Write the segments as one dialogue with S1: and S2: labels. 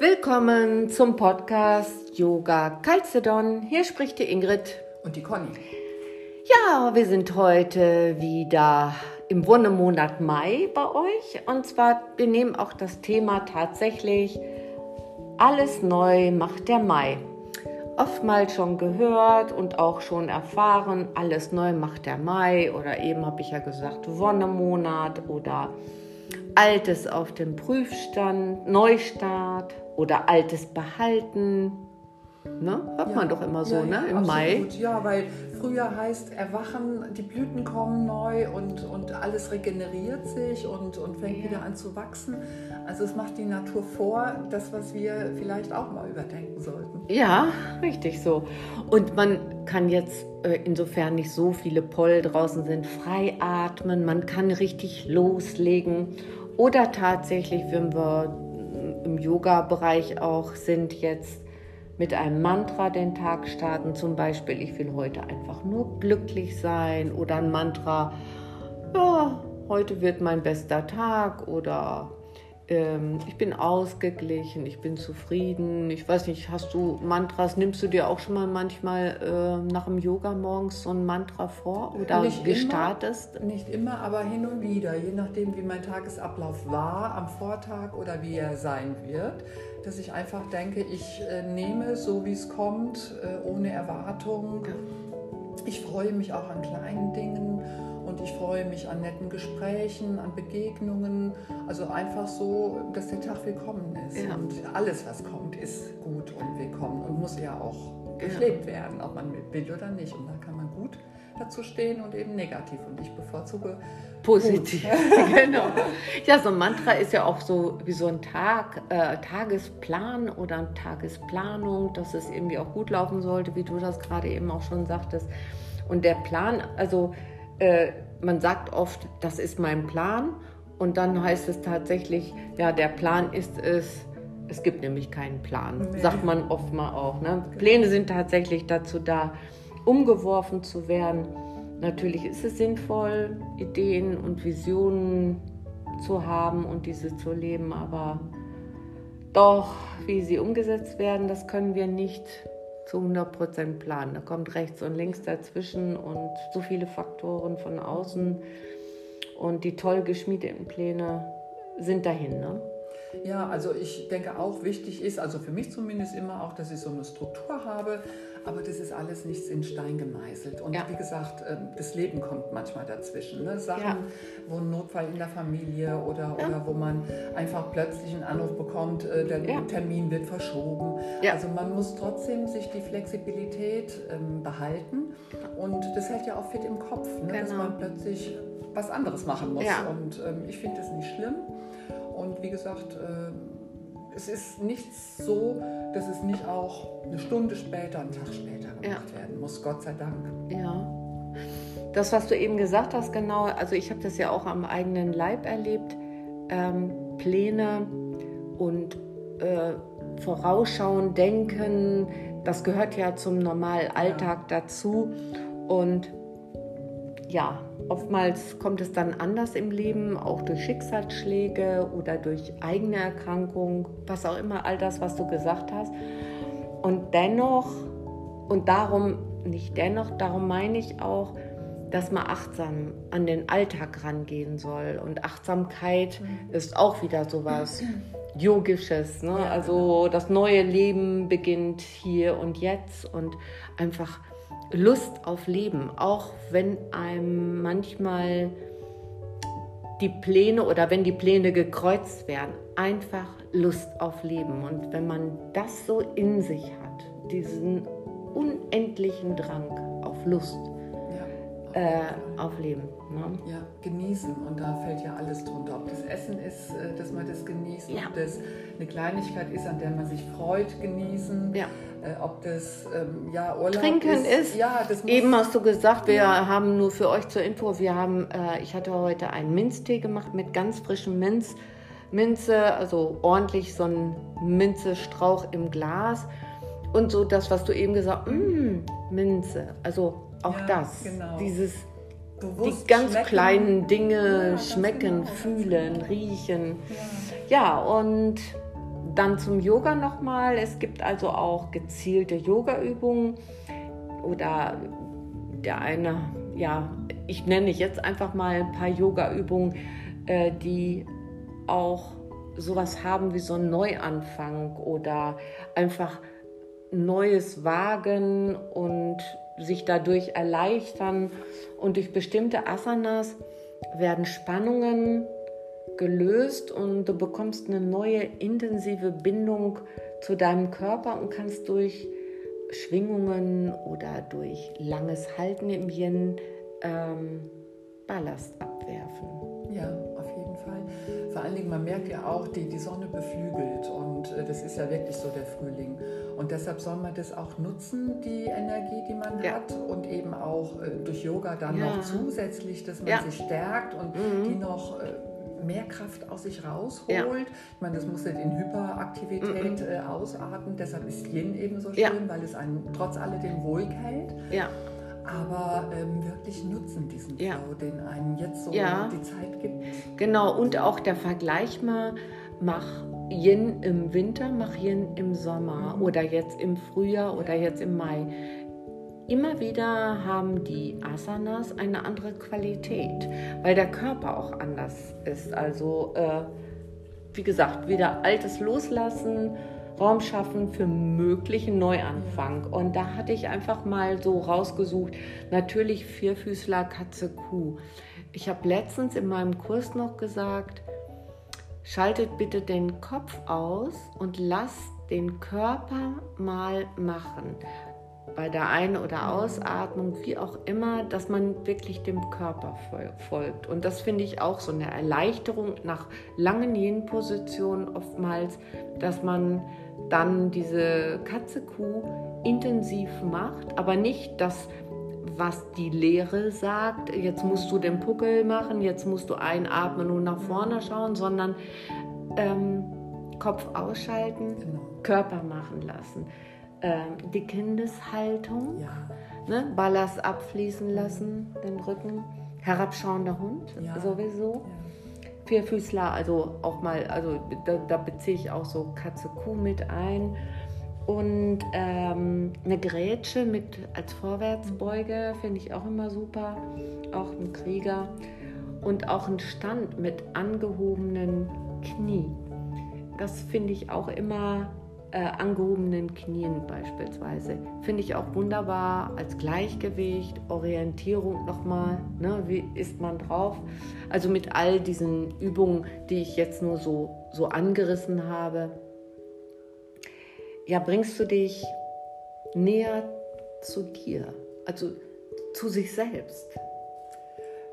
S1: Willkommen zum Podcast Yoga Calcedon. Hier spricht die Ingrid.
S2: Und die Conny.
S1: Ja, wir sind heute wieder im Wonnemonat Mai bei euch. Und zwar, wir nehmen auch das Thema tatsächlich alles neu macht der Mai. Oftmals schon gehört und auch schon erfahren, alles neu macht der Mai. Oder eben habe ich ja gesagt, Wonnemonat oder Altes auf dem Prüfstand, Neustart oder Altes behalten. Ne? Hört ja, man doch immer so, ja, ne? Im
S2: absolut.
S1: Mai.
S2: Ja, weil Frühjahr heißt Erwachen, die Blüten kommen neu und, und alles regeneriert sich und, und fängt wieder an zu wachsen. Also es macht die Natur vor, das, was wir vielleicht auch mal überdenken sollten.
S1: Ja, richtig so. Und man kann jetzt, äh, insofern nicht so viele Poll draußen sind, frei atmen, man kann richtig loslegen. Oder tatsächlich, wenn wir im Yoga-Bereich auch sind, jetzt mit einem Mantra den Tag starten. Zum Beispiel, ich will heute einfach nur glücklich sein oder ein Mantra, ja, heute wird mein bester Tag oder ähm, ich bin ausgeglichen, ich bin zufrieden. Ich weiß nicht, hast du Mantras, nimmst du dir auch schon mal manchmal äh, nach dem Yoga morgens so ein Mantra vor oder nicht gestartest?
S2: Immer, nicht immer, aber hin und wieder, je nachdem, wie mein Tagesablauf war am Vortag oder wie er sein wird, dass ich einfach denke, ich äh, nehme so, wie es kommt, äh, ohne Erwartung. Ich freue mich auch an kleinen Dingen und ich freue mich an netten Gesprächen, an Begegnungen. Also einfach so, dass der Tag willkommen ist. Ja. Und alles, was kommt, ist gut und willkommen und muss ja auch gelebt ja. werden, ob man will oder nicht. Und da kann man gut dazu stehen und eben negativ. Und ich bevorzuge
S1: positiv. genau. Ja, so ein Mantra ist ja auch so wie so ein Tag, äh, Tagesplan oder eine Tagesplanung, dass es irgendwie auch gut laufen sollte, wie du das gerade eben auch schon sagtest. Und der Plan, also äh, man sagt oft, das ist mein Plan und dann heißt es tatsächlich, ja, der Plan ist es, es gibt nämlich keinen Plan, nee. sagt man oft mal auch. Ne? Pläne sind tatsächlich dazu da, umgeworfen zu werden. Natürlich ist es sinnvoll, Ideen und Visionen zu haben und diese zu leben, aber doch, wie sie umgesetzt werden, das können wir nicht zu 100% planen. Da kommt rechts und links dazwischen und so viele Faktoren von außen. Und die toll geschmiedeten Pläne sind dahin. Ne?
S2: Ja, also ich denke auch wichtig ist, also für mich zumindest immer auch, dass ich so eine Struktur habe, aber das ist alles nichts in Stein gemeißelt. Und ja. wie gesagt, ähm, das Leben kommt manchmal dazwischen. Ne? Sachen, ja. wo ein Notfall in der Familie oder, ja. oder wo man einfach plötzlich einen Anruf bekommt, äh, der Termin wird verschoben. Also man muss trotzdem sich die Flexibilität ähm, behalten und das hält ja auch fit im Kopf, ne? genau. dass man plötzlich was anderes machen muss. Und ähm, ich finde das nicht schlimm. Und wie gesagt, äh, es ist nichts so, dass es nicht auch eine Stunde später, einen Tag später gemacht ja. werden muss, Gott sei Dank.
S1: Ja. Das, was du eben gesagt hast, genau, also ich habe das ja auch am eigenen Leib erlebt, ähm, Pläne und äh, Vorausschauen, Denken, das gehört ja zum normalen Alltag ja. dazu. Und ja, oftmals kommt es dann anders im Leben, auch durch Schicksalsschläge oder durch eigene Erkrankung, was auch immer, all das, was du gesagt hast. Und dennoch, und darum, nicht dennoch, darum meine ich auch, dass man achtsam an den Alltag rangehen soll. Und Achtsamkeit mhm. ist auch wieder sowas Yogisches. Ne? Ja, also genau. das neue Leben beginnt hier und jetzt und einfach Lust auf Leben, auch wenn einem manchmal die Pläne oder wenn die Pläne gekreuzt werden, einfach Lust auf Leben. Und wenn man das so in sich hat, diesen unendlichen Drang auf Lust, äh, auf Leben. Ne?
S2: Ja, genießen und da fällt ja alles drunter. Ob das Essen ist, äh, dass man das genießt, ja. ob das eine Kleinigkeit ist, an der man sich freut, genießen. Ja. Äh, ob das ähm, ja, Urlaub
S1: Trinken ist. ist. Ja, das Eben hast du gesagt, wir ja. haben nur für euch zur Info, wir haben, äh, ich hatte heute einen Minztee gemacht mit ganz frischem Minz. Minze, also ordentlich so ein Minzestrauch im Glas. Und so das, was du eben gesagt hast, mm, Minze. Also auch ja, das. Genau. Dieses Bewusst die ganz schmecken. kleinen Dinge ja, schmecken, genau, fühlen, riechen. Ja. ja, und dann zum Yoga nochmal. Es gibt also auch gezielte Yoga-Übungen oder der eine, ja, ich nenne jetzt einfach mal ein paar Yoga-Übungen, äh, die auch sowas haben wie so ein Neuanfang oder einfach Neues wagen und sich dadurch erleichtern. Und durch bestimmte Asanas werden Spannungen gelöst und du bekommst eine neue intensive Bindung zu deinem Körper und kannst durch Schwingungen oder durch langes Halten im Yin ähm, Ballast abwerfen.
S2: Ja. Vor allen Dingen, man merkt ja auch, die, die Sonne beflügelt und äh, das ist ja wirklich so der Frühling. Und deshalb soll man das auch nutzen, die Energie, die man ja. hat und eben auch äh, durch Yoga dann ja. noch zusätzlich, dass man ja. sich stärkt und mhm. die noch... Äh, mehr Kraft aus sich rausholt. Ja. Ich meine, das muss nicht in Hyperaktivität mm äh, ausarten. Deshalb ist Yin eben so schön, ja. weil es einen trotz alledem ruhig hält. Ja. Aber ähm, wirklich nutzen diesen Flow, ja. den einen jetzt so ja. die Zeit gibt.
S1: Genau, und auch der Vergleich mal, mach Yin im Winter, mach Yin im Sommer mhm. oder jetzt im Frühjahr oder jetzt im Mai. Immer wieder haben die Asanas eine andere Qualität, weil der Körper auch anders ist. Also, äh, wie gesagt, wieder Altes loslassen, Raum schaffen für möglichen Neuanfang. Und da hatte ich einfach mal so rausgesucht, natürlich Vierfüßler, Katze, Kuh. Ich habe letztens in meinem Kurs noch gesagt, schaltet bitte den Kopf aus und lasst den Körper mal machen bei der Ein- oder Ausatmung, wie auch immer, dass man wirklich dem Körper folgt. Und das finde ich auch so eine Erleichterung nach langen Yin-Positionen oftmals, dass man dann diese Katze-Kuh intensiv macht, aber nicht das, was die Lehre sagt, jetzt musst du den Puckel machen, jetzt musst du einatmen und nach vorne schauen, sondern ähm, Kopf ausschalten, genau. Körper machen lassen äh, die Kindeshaltung, ja. ne? Ballast abfließen lassen, den Rücken, herabschauender Hund ja. sowieso. Ja. Vierfüßler, also auch mal, also da, da beziehe ich auch so Katze, Kuh mit ein. Und ähm, eine Grätsche mit als Vorwärtsbeuge finde ich auch immer super. Auch ein Krieger. Und auch ein Stand mit angehobenen Knie. Das finde ich auch immer äh, angehobenen Knien beispielsweise. Finde ich auch wunderbar als Gleichgewicht, Orientierung nochmal, ne, wie ist man drauf. Also mit all diesen Übungen, die ich jetzt nur so, so angerissen habe, ja, bringst du dich näher zu dir, also zu sich selbst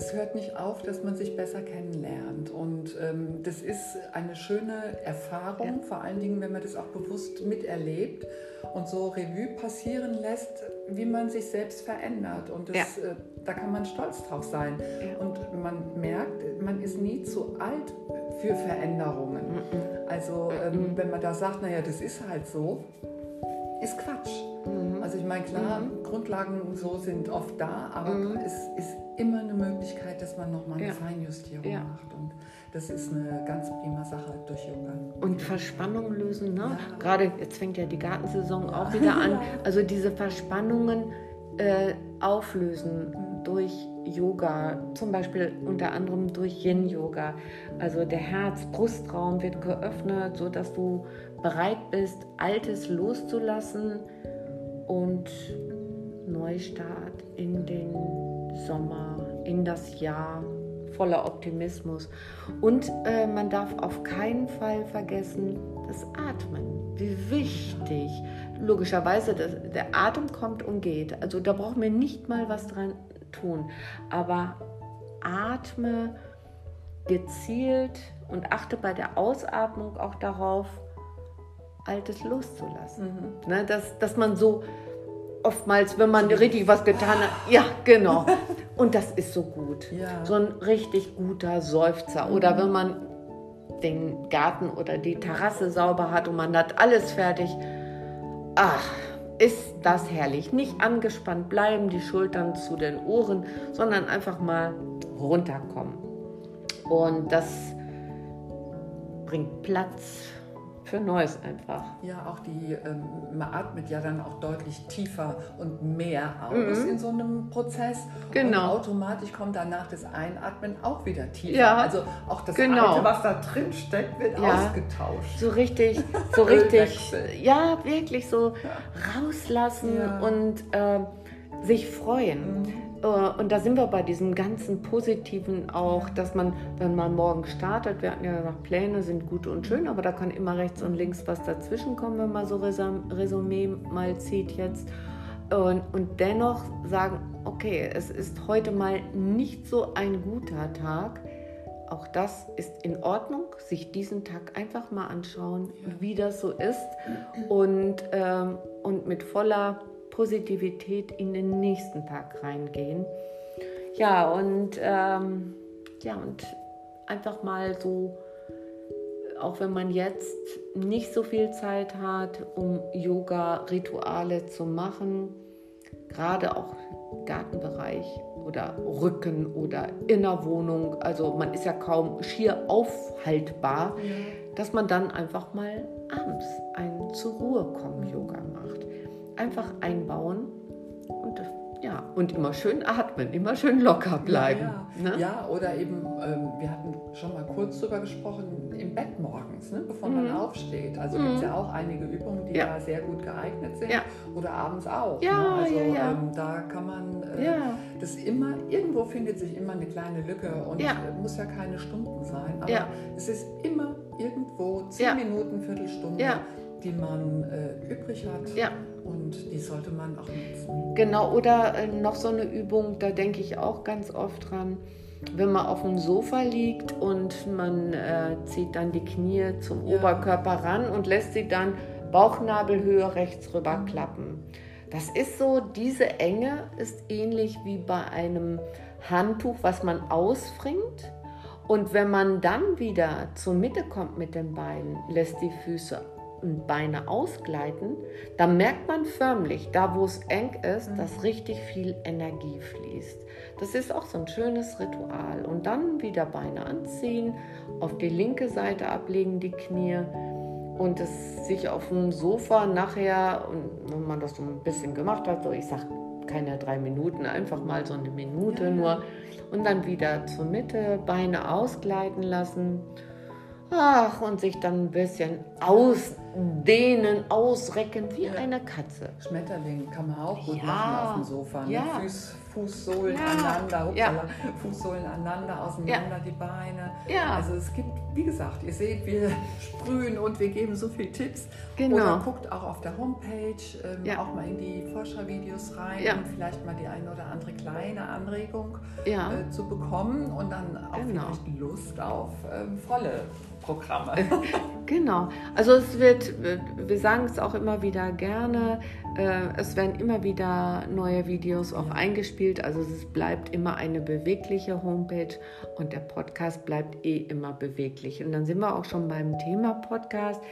S2: es hört nicht auf, dass man sich besser kennenlernt. Und ähm, das ist eine schöne Erfahrung, ja. vor allen Dingen, wenn man das auch bewusst miterlebt und so Revue passieren lässt, wie man sich selbst verändert. Und das, ja. äh, da kann man stolz drauf sein. Ja. Und man merkt, man ist nie zu alt für Veränderungen. Mhm. Also ähm, mhm. wenn man da sagt, naja, das ist halt so, ist Quatsch. Mhm. Also ich meine, klar, mhm. Grundlagen so sind oft da, aber mhm. es ist immer eine Möglichkeit, dass man nochmal eine ja. Feinjustierung ja. macht. Und das ist eine ganz prima Sache durch Yoga.
S1: Und Verspannungen lösen, ne? Ja. Gerade jetzt fängt ja die Gartensaison auch wieder an. Also diese Verspannungen äh, auflösen mhm. durch Yoga, zum Beispiel unter anderem durch Yin-Yoga. Also der Herz-Brustraum wird geöffnet, sodass du bereit bist, Altes loszulassen und Neustart in den Sommer, in das Jahr voller Optimismus. Und äh, man darf auf keinen Fall vergessen, das Atmen. Wie wichtig. Logischerweise, das, der Atem kommt und geht. Also da braucht man nicht mal was dran tun. Aber atme gezielt und achte bei der Ausatmung auch darauf, Altes loszulassen. Mhm. Ne, dass, dass man so oftmals, wenn man richtig was getan hat, ja, genau. Und das ist so gut. Ja. So ein richtig guter Seufzer. Mhm. Oder wenn man den Garten oder die Terrasse sauber hat und man hat alles fertig. Ach, ist das herrlich. Nicht angespannt bleiben, die Schultern zu den Ohren, sondern einfach mal runterkommen. Und das bringt Platz für Neues einfach.
S2: Ja, auch die, ähm, man atmet ja dann auch deutlich tiefer und mehr aus mhm. in so einem Prozess. Genau. Und automatisch kommt danach das Einatmen auch wieder tiefer. Ja, also auch das genau. Alte, was da drin steckt, wird ja. ausgetauscht.
S1: So richtig, so richtig, ja, wirklich so ja. rauslassen und äh, sich freuen. Mhm. Äh, und da sind wir bei diesem ganzen Positiven auch, dass man, wenn man morgen startet, wir hatten ja gesagt, Pläne sind gut und schön, aber da kann immer rechts und links was dazwischen kommen, wenn man so Resümee mal zieht jetzt. Und, und dennoch sagen, okay, es ist heute mal nicht so ein guter Tag. Auch das ist in Ordnung, sich diesen Tag einfach mal anschauen, ja. wie das so ist und, ähm, und mit voller Positivität in den nächsten Tag reingehen. Ja, und, ähm, ja, und einfach mal so, auch wenn man jetzt nicht so viel Zeit hat, um Yoga-Rituale zu machen, gerade auch Gartenbereich oder Rücken oder Innerwohnung, also man ist ja kaum schier aufhaltbar, dass man dann einfach mal abends ein zur Ruhe kommen Yoga macht einfach einbauen und ja, und immer schön atmen, immer schön locker bleiben.
S2: Ja, ja. Ne? ja oder eben, ähm, wir hatten schon mal kurz drüber gesprochen, im Bett morgens, ne, bevor mhm. man aufsteht. Also mhm. gibt es ja auch einige Übungen, die ja. da sehr gut geeignet sind. Ja. Oder abends auch.
S1: Ja,
S2: ne? Also
S1: ja,
S2: ähm, da kann man äh, das immer, irgendwo findet sich immer eine kleine Lücke und ja. muss ja keine Stunden sein. Aber es ist immer irgendwo zehn Minuten, Viertelstunde, die man äh, übrig hat. Und die sollte man auch nutzen.
S1: Genau, oder äh, noch so eine Übung, da denke ich auch ganz oft dran, wenn man auf dem Sofa liegt und man äh, zieht dann die Knie zum ja. Oberkörper ran und lässt sie dann Bauchnabelhöhe rechts rüber mhm. klappen. Das ist so, diese Enge ist ähnlich wie bei einem Handtuch, was man ausfringt. Und wenn man dann wieder zur Mitte kommt mit den Beinen, lässt die Füße Beine ausgleiten, dann merkt man förmlich, da wo es eng ist, dass richtig viel Energie fließt. Das ist auch so ein schönes Ritual. Und dann wieder Beine anziehen, auf die linke Seite ablegen, die Knie und es sich auf dem Sofa nachher, und wenn man das so ein bisschen gemacht hat, so ich sag keine drei Minuten, einfach mal so eine Minute ja. nur und dann wieder zur Mitte, Beine ausgleiten lassen Ach, und sich dann ein bisschen ausdehnen, ausrecken wie ja. eine Katze.
S2: Schmetterling kann man auch gut ja. machen auf dem Sofa. Ne? Ja. Fuß, Fußsohlen ja. aneinander, Upsala, Fußsohlen aneinander, auseinander die Beine. Ja. Also es gibt, wie gesagt, ihr seht, wir sprühen und wir geben so viele Tipps. Genau. Oder guckt auch auf der Homepage ähm, auch mal in die Forschervideos rein und vielleicht mal die eine oder andere kleine Anregung äh, zu bekommen und dann auch genau. vielleicht Lust auf ähm, volle Programme.
S1: genau. Also es wird, wir sagen es auch immer wieder gerne, äh, es werden immer wieder neue Videos auch eingespielt. Also es bleibt immer eine bewegliche Homepage und der Podcast bleibt eh immer beweglich. Und dann sind wir auch schon beim Thema Podcast.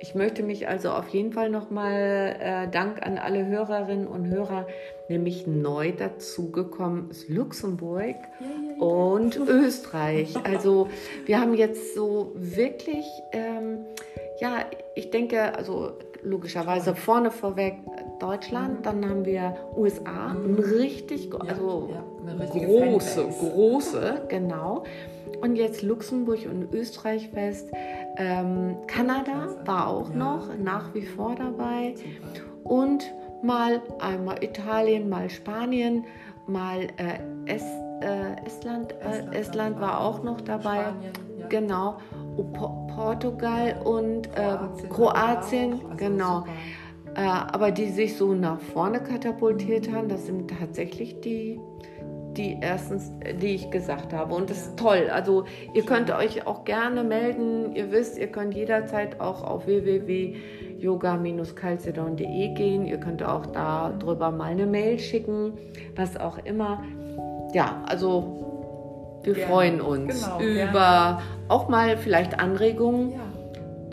S1: Ich möchte mich also auf jeden Fall nochmal äh, Dank an alle Hörerinnen und Hörer, nämlich neu dazugekommen ist Luxemburg ja, ja, ja. und Österreich. Also wir haben jetzt so wirklich, ähm, ja, ich denke, also logischerweise vorne vorweg Deutschland, mhm. dann haben wir USA, mhm. richtig, also große, große, genau. Und jetzt Luxemburg und Österreich fest. Ähm, Kanada war auch noch nach wie vor dabei. Und mal einmal Italien, mal Spanien, mal äh, Est, äh, Estland, äh, Estland war auch noch dabei. Spanien, ja. Genau. Portugal und ähm, Kroatien, Kroatien also genau. Äh, aber die sich so nach vorne katapultiert haben, das sind tatsächlich die die erstens, die ich gesagt habe. Und das ist toll. Also ihr könnt euch auch gerne melden. Ihr wisst, ihr könnt jederzeit auch auf www.yoga-calcedon.de gehen. Ihr könnt auch darüber mal eine Mail schicken, was auch immer. Ja, also wir gerne. freuen uns genau, über gerne. auch mal vielleicht Anregungen.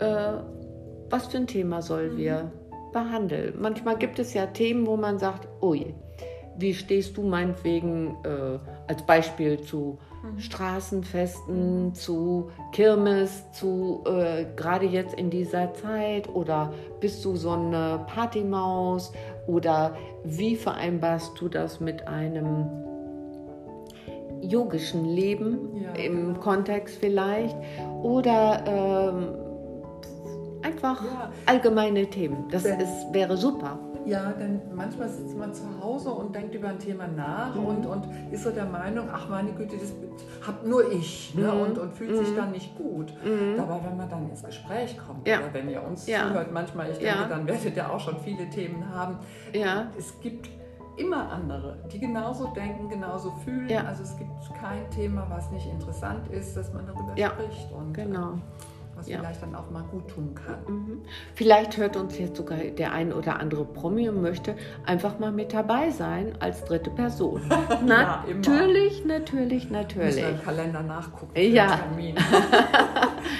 S1: Ja. Äh, was für ein Thema sollen mhm. wir behandeln? Manchmal gibt es ja Themen, wo man sagt, oh je wie stehst du meinetwegen äh, als Beispiel zu mhm. Straßenfesten, zu Kirmes, zu äh, gerade jetzt in dieser Zeit oder bist du so eine Partymaus oder wie vereinbarst du das mit einem yogischen Leben ja, im. Kontext vielleicht oder ähm, einfach ja. allgemeine Themen. Das ist, wäre super.
S2: Ja, denn manchmal sitzt man zu Hause und denkt über ein Thema nach mhm. und, und ist so der Meinung, ach meine Güte, das hab nur ich ne? mhm. und, und fühlt mhm. sich dann nicht gut. Mhm. Dabei, wenn man dann ins Gespräch kommt ja. oder wenn ihr uns ja. zuhört, manchmal, ich denke, dann werdet ihr auch schon viele Themen haben. Ja. Es gibt immer andere, die genauso denken, genauso fühlen. Ja. Also es gibt kein Thema, was nicht interessant ist, dass man darüber ja. spricht.
S1: Und, genau. Ähm,
S2: was ja. vielleicht dann auch mal gut tun kann. Mhm.
S1: Vielleicht hört uns jetzt sogar der ein oder andere Promi und möchte einfach mal mit dabei sein als dritte Person. ja, natürlich, natürlich, natürlich. Müssen
S2: im Kalender nachgucken.
S1: Ja.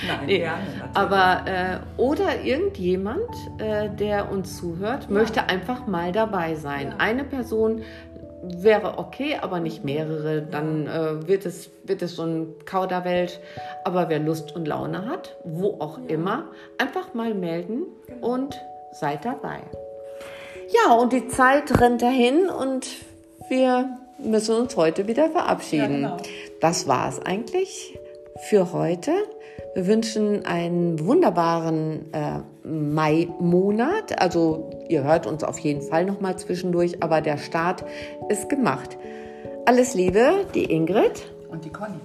S1: Nein, nee. gerne. Natürlich. Aber äh, oder irgendjemand, äh, der uns zuhört, ja. möchte einfach mal dabei sein. Eine Person wäre okay, aber nicht mehrere. Dann äh, wird, es, wird es so ein Kauderwelt. Aber wer Lust und Laune hat, wo auch ja. immer, einfach mal melden genau. und seid dabei. Ja, und die Zeit rennt dahin und wir müssen uns heute wieder verabschieden. Ja, genau. Das war es eigentlich für heute. Wir wünschen einen wunderbaren äh, Mai-Monat. Also ihr hört uns auf jeden Fall noch mal zwischendurch, aber der Start ist gemacht. Alles Liebe, die Ingrid
S2: und die Conny.